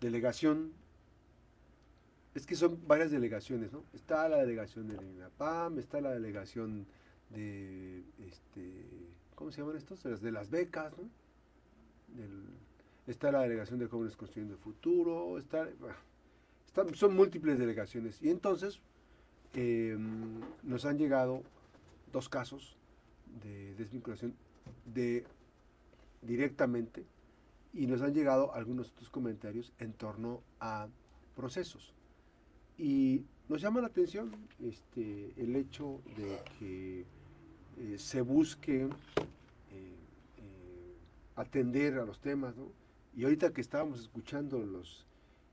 delegación, es que son varias delegaciones, ¿no? Está la delegación de la INAPAM, está la delegación de, este, ¿cómo se llaman estos? De las becas, ¿no? está la delegación de jóvenes construyendo el futuro, está, son múltiples delegaciones. Y entonces em, nos han llegado dos casos de desvinculación de directamente y nos han llegado algunos otros comentarios en torno a procesos. Y nos llama la atención este, el hecho de que eh, se busque eh, eh, atender a los temas. Y ahorita que estábamos escuchando los,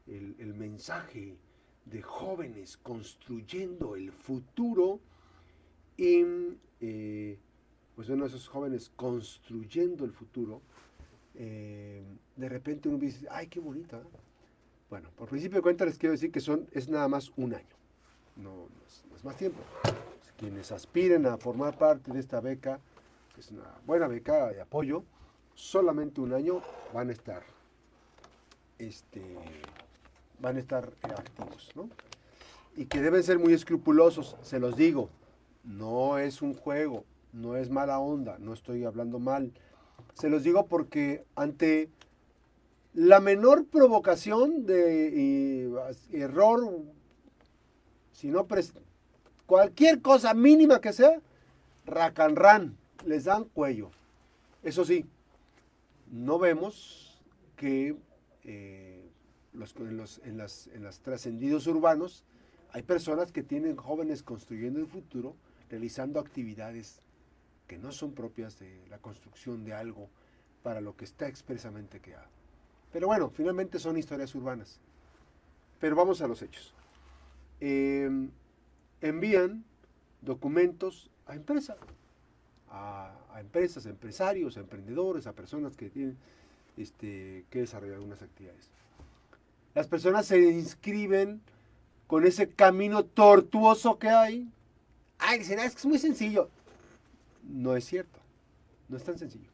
el, mensaje de jóvenes construyendo el futuro, y pues bueno, esos jóvenes construyendo el futuro, de repente uno dice, ay, qué bonita. Bueno, por principio de cuenta les quiero decir que son, es nada más un año, no, es, más tiempo. Quienes aspiren a formar parte de esta beca, que es una buena beca de apoyo, solamente un año van a estar, este, van a estar activos, ¿no? Y que deben ser muy escrupulosos, se los digo, no es un juego, no es mala onda, no estoy hablando mal. Se los digo porque ante la menor provocación de error, si no cualquier cosa mínima que sea, racanran, les dan cuello. Eso sí, no vemos que eh, en, los, en, las, en las trascendidos urbanos hay personas que tienen jóvenes construyendo el futuro, realizando actividades que no son propias de la construcción de algo para lo que está expresamente creado. Pero bueno, finalmente son historias urbanas. Pero vamos a los hechos. Em, envían documentos a empresas, a, empresas, a empresarios, a emprendedores, a personas que tienen este, que desarrollar algunas actividades. Las personas se inscriben con ese camino tortuoso que hay. Ay, dicen, ah, es que es muy sencillo. No es cierto, no es tan sencillo.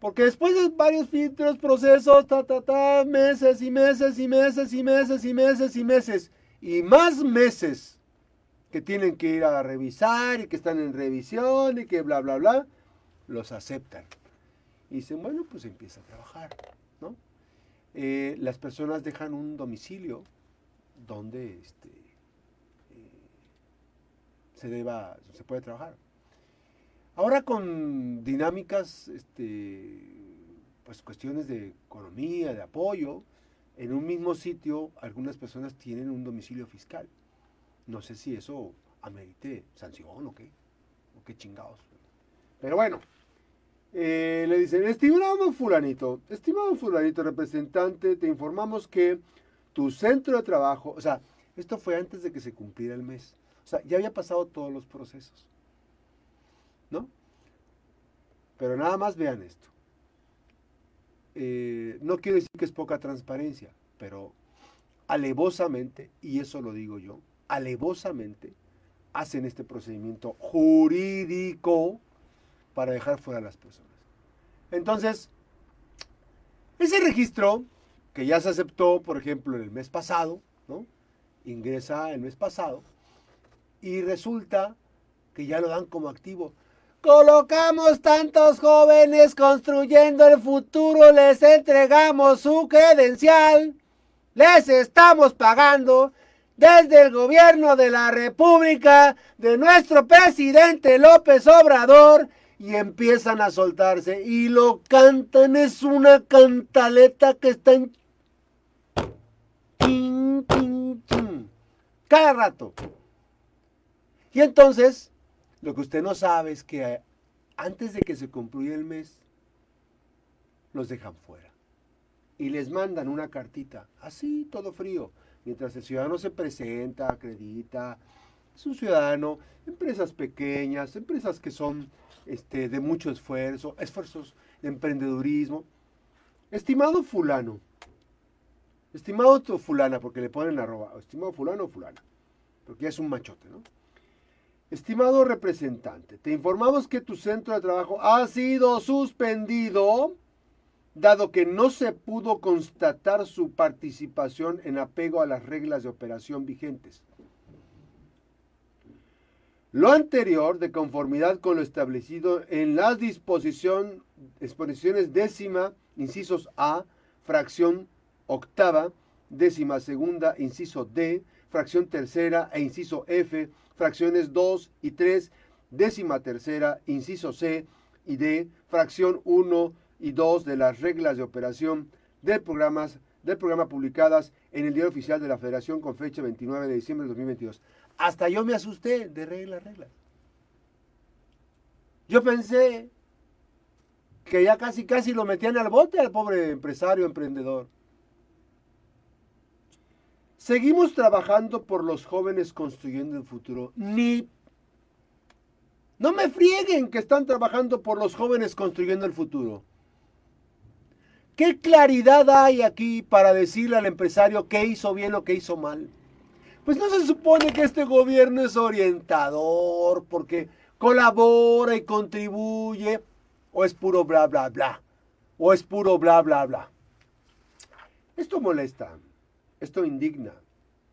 Porque después de varios filtros, procesos, ta, ta, ta, meses y meses y meses y meses y meses y meses y más meses que tienen que ir a revisar y que están en revisión y que bla, bla, bla, los aceptan. Y dicen, bueno, pues empieza a trabajar, ¿no? Eh, las personas dejan un domicilio donde este, eh, se deba, se puede trabajar. Ahora con dinámicas, este, pues cuestiones de economía, de apoyo, en un mismo sitio algunas personas tienen un domicilio fiscal. No sé si eso amerite sanción o qué, o qué chingados. Pero bueno, eh, le dicen, estimado fulanito, estimado fulanito representante, te informamos que tu centro de trabajo, o sea, esto fue antes de que se cumpliera el mes. O sea, ya había pasado todos los procesos. ¿No? Pero nada más vean esto. Eh, no quiero decir que es poca transparencia, pero alevosamente, y eso lo digo yo, alevosamente hacen este procedimiento jurídico para dejar fuera a las personas. Entonces, ese registro que ya se aceptó, por ejemplo, en el mes pasado, ¿no? Ingresa el mes pasado y resulta que ya lo dan como activo. Colocamos tantos jóvenes construyendo el futuro, les entregamos su credencial, les estamos pagando desde el gobierno de la República de nuestro presidente López Obrador y empiezan a soltarse y lo cantan, es una cantaleta que está en... Cada rato. Y entonces lo que usted no sabe es que eh, antes de que se concluya el mes, los dejan fuera. Y les mandan una cartita, así, todo frío. Mientras el ciudadano se presenta, acredita, es un ciudadano, empresas pequeñas, empresas que son este, de mucho esfuerzo, esfuerzos de emprendedurismo. Estimado fulano, estimado fulana, porque le ponen arroba, estimado fulano o fulana, porque ya es un machote, ¿no? Estimado representante, te informamos que tu centro de trabajo ha sido suspendido dado que no se pudo constatar su participación en apego a las reglas de operación vigentes. Lo anterior, de conformidad con lo establecido en las disposición, disposiciones décima, incisos A, fracción octava, décima segunda, inciso D, fracción tercera e inciso F, fracciones 2 y 3, décima tercera, inciso C y D, fracción 1 y 2 de las reglas de operación del, del programa publicadas en el Diario Oficial de la Federación con fecha 29 de diciembre de 2022. Hasta yo me asusté de reglas, reglas. Yo pensé que ya casi, casi lo metían al bote al pobre empresario, emprendedor. Seguimos trabajando por los jóvenes construyendo el futuro. Ni... No me frieguen que están trabajando por los jóvenes construyendo el futuro. ¿Qué claridad hay aquí para decirle al empresario qué hizo bien o qué hizo mal? Pues no se supone que este gobierno es orientador porque colabora y contribuye o es puro bla bla bla o es puro bla bla bla. Esto molesta, esto indigna,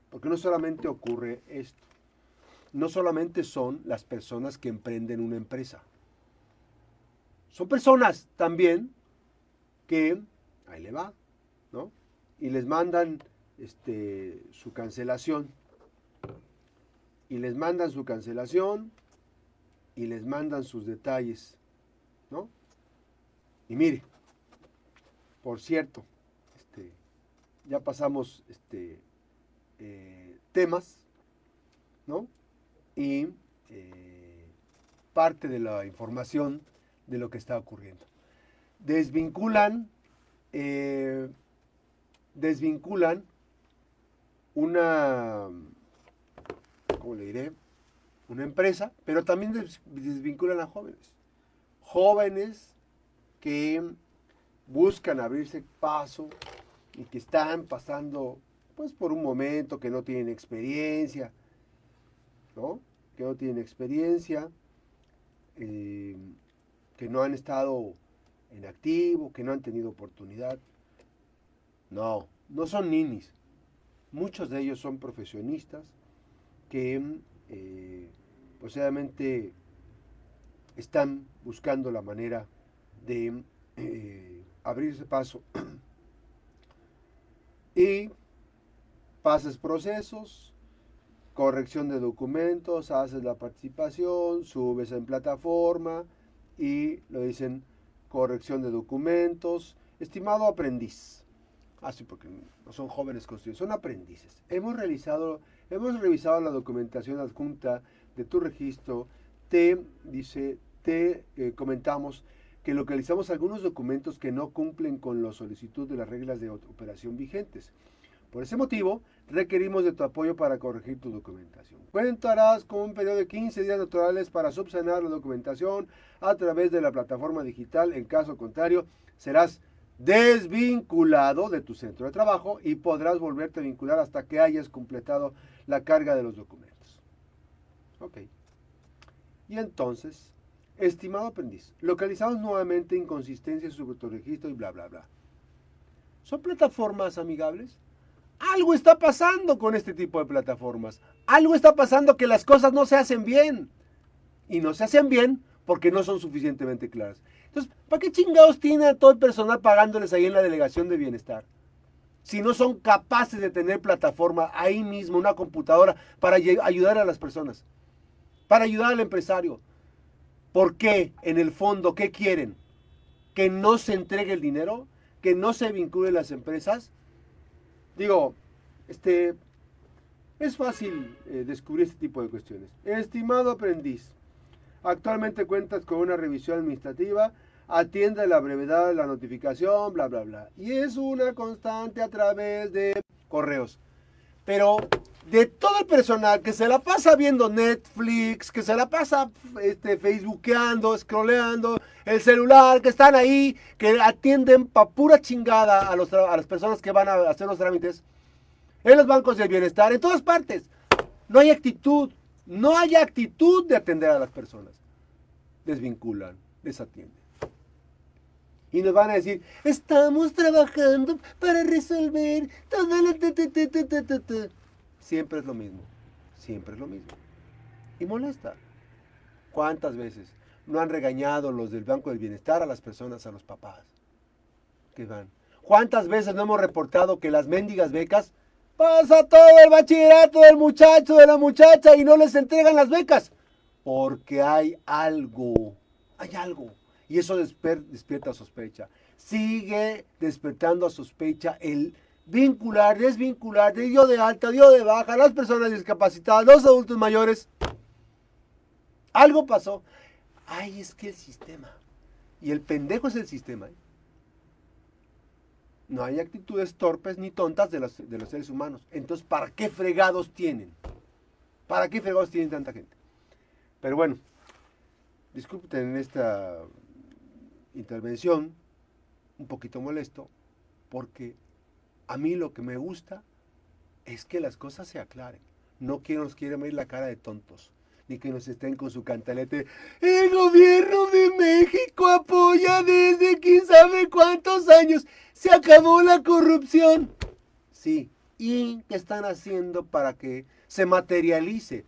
porque no solamente ocurre esto, no solamente son las personas que emprenden una empresa, son personas también que, ahí le va, ¿no? Y les mandan este, su cancelación y les mandan su cancelación y les mandan sus detalles, ¿no? Y mire, por cierto, ya pasamos este, eh, temas, ¿no? Y eh, parte de la información de lo que está ocurriendo. Desvinculan, eh, desvinculan una como le diré? Una empresa, pero también desvinculan a jóvenes. Jóvenes que buscan abrirse paso y que están pasando pues por un momento que no tienen experiencia, ¿no? Que no tienen experiencia, eh, que no han estado en activo, que no han tenido oportunidad. No, no son ninis. Muchos de ellos son profesionistas, que eh, posiblemente están buscando la manera de eh, abrirse paso y pases procesos, corrección de documentos, haces la participación, subes en plataforma y lo dicen corrección de documentos. Estimado aprendiz, así ah, porque no son jóvenes construidos, son aprendices. Hemos realizado Hemos revisado la documentación adjunta de tu registro. Te, dice, te eh, comentamos que localizamos algunos documentos que no cumplen con la solicitud de las reglas de operación vigentes. Por ese motivo, requerimos de tu apoyo para corregir tu documentación. Cuentarás con un periodo de 15 días naturales para subsanar la documentación a través de la plataforma digital. En caso contrario, serás desvinculado de tu centro de trabajo y podrás volverte a vincular hasta que hayas completado la carga de los documentos. Ok. Y entonces, estimado aprendiz, localizamos nuevamente inconsistencias sobre tu registro y bla, bla, bla. ¿Son plataformas amigables? Algo está pasando con este tipo de plataformas. Algo está pasando que las cosas no se hacen bien. Y no se hacen bien porque no son suficientemente claras. Entonces, ¿para qué chingados tiene a todo el personal pagándoles ahí en la delegación de bienestar? Si no son capaces de tener plataforma ahí mismo, una computadora, para ayudar a las personas, para ayudar al empresario. ¿Por qué? En el fondo, ¿qué quieren? ¿Que no se entregue el dinero? ¿Que no se vincule las empresas? Digo, este, es fácil eh, descubrir este tipo de cuestiones. Estimado aprendiz, actualmente cuentas con una revisión administrativa atiende la brevedad de la notificación, bla, bla, bla. Y es una constante a través de correos. Pero de todo el personal que se la pasa viendo Netflix, que se la pasa este, facebookeando, scrolleando, el celular, que están ahí, que atienden pa' pura chingada a, los, a las personas que van a hacer los trámites, en los bancos del bienestar, en todas partes. No hay actitud, no hay actitud de atender a las personas. Desvinculan, desatienden. Y nos van a decir, estamos trabajando para resolver todo lo... Siempre es lo mismo, siempre es lo mismo. Y molesta. ¿Cuántas veces no han regañado los del Banco del Bienestar a las personas, a los papás? Que van. ¿Cuántas veces no hemos reportado que las mendigas becas pasa todo el bachillerato del muchacho, de la muchacha y no les entregan las becas? Porque hay algo, hay algo. Y eso despierta sospecha. Sigue despertando a sospecha el vincular, desvincular, de dio de alta, dio de baja, las personas discapacitadas, los adultos mayores. Algo pasó. Ay, es que el sistema. Y el pendejo es el sistema. ¿eh? No hay actitudes torpes ni tontas de los, de los seres humanos. Entonces, ¿para qué fregados tienen? ¿Para qué fregados tienen tanta gente? Pero bueno, disculpen en esta intervención un poquito molesto, porque a mí lo que me gusta es que las cosas se aclaren. No que nos quieran ver la cara de tontos, ni que nos estén con su cantalete. El gobierno de México apoya desde quién sabe cuántos años. Se acabó la corrupción. Sí, ¿y qué están haciendo para que se materialice?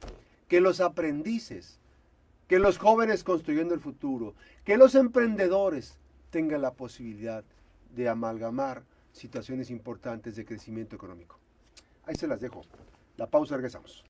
Que los aprendices, que los jóvenes construyendo el futuro, que los emprendedores tengan la posibilidad de amalgamar situaciones importantes de crecimiento económico. Ahí se las dejo. La pausa, regresamos.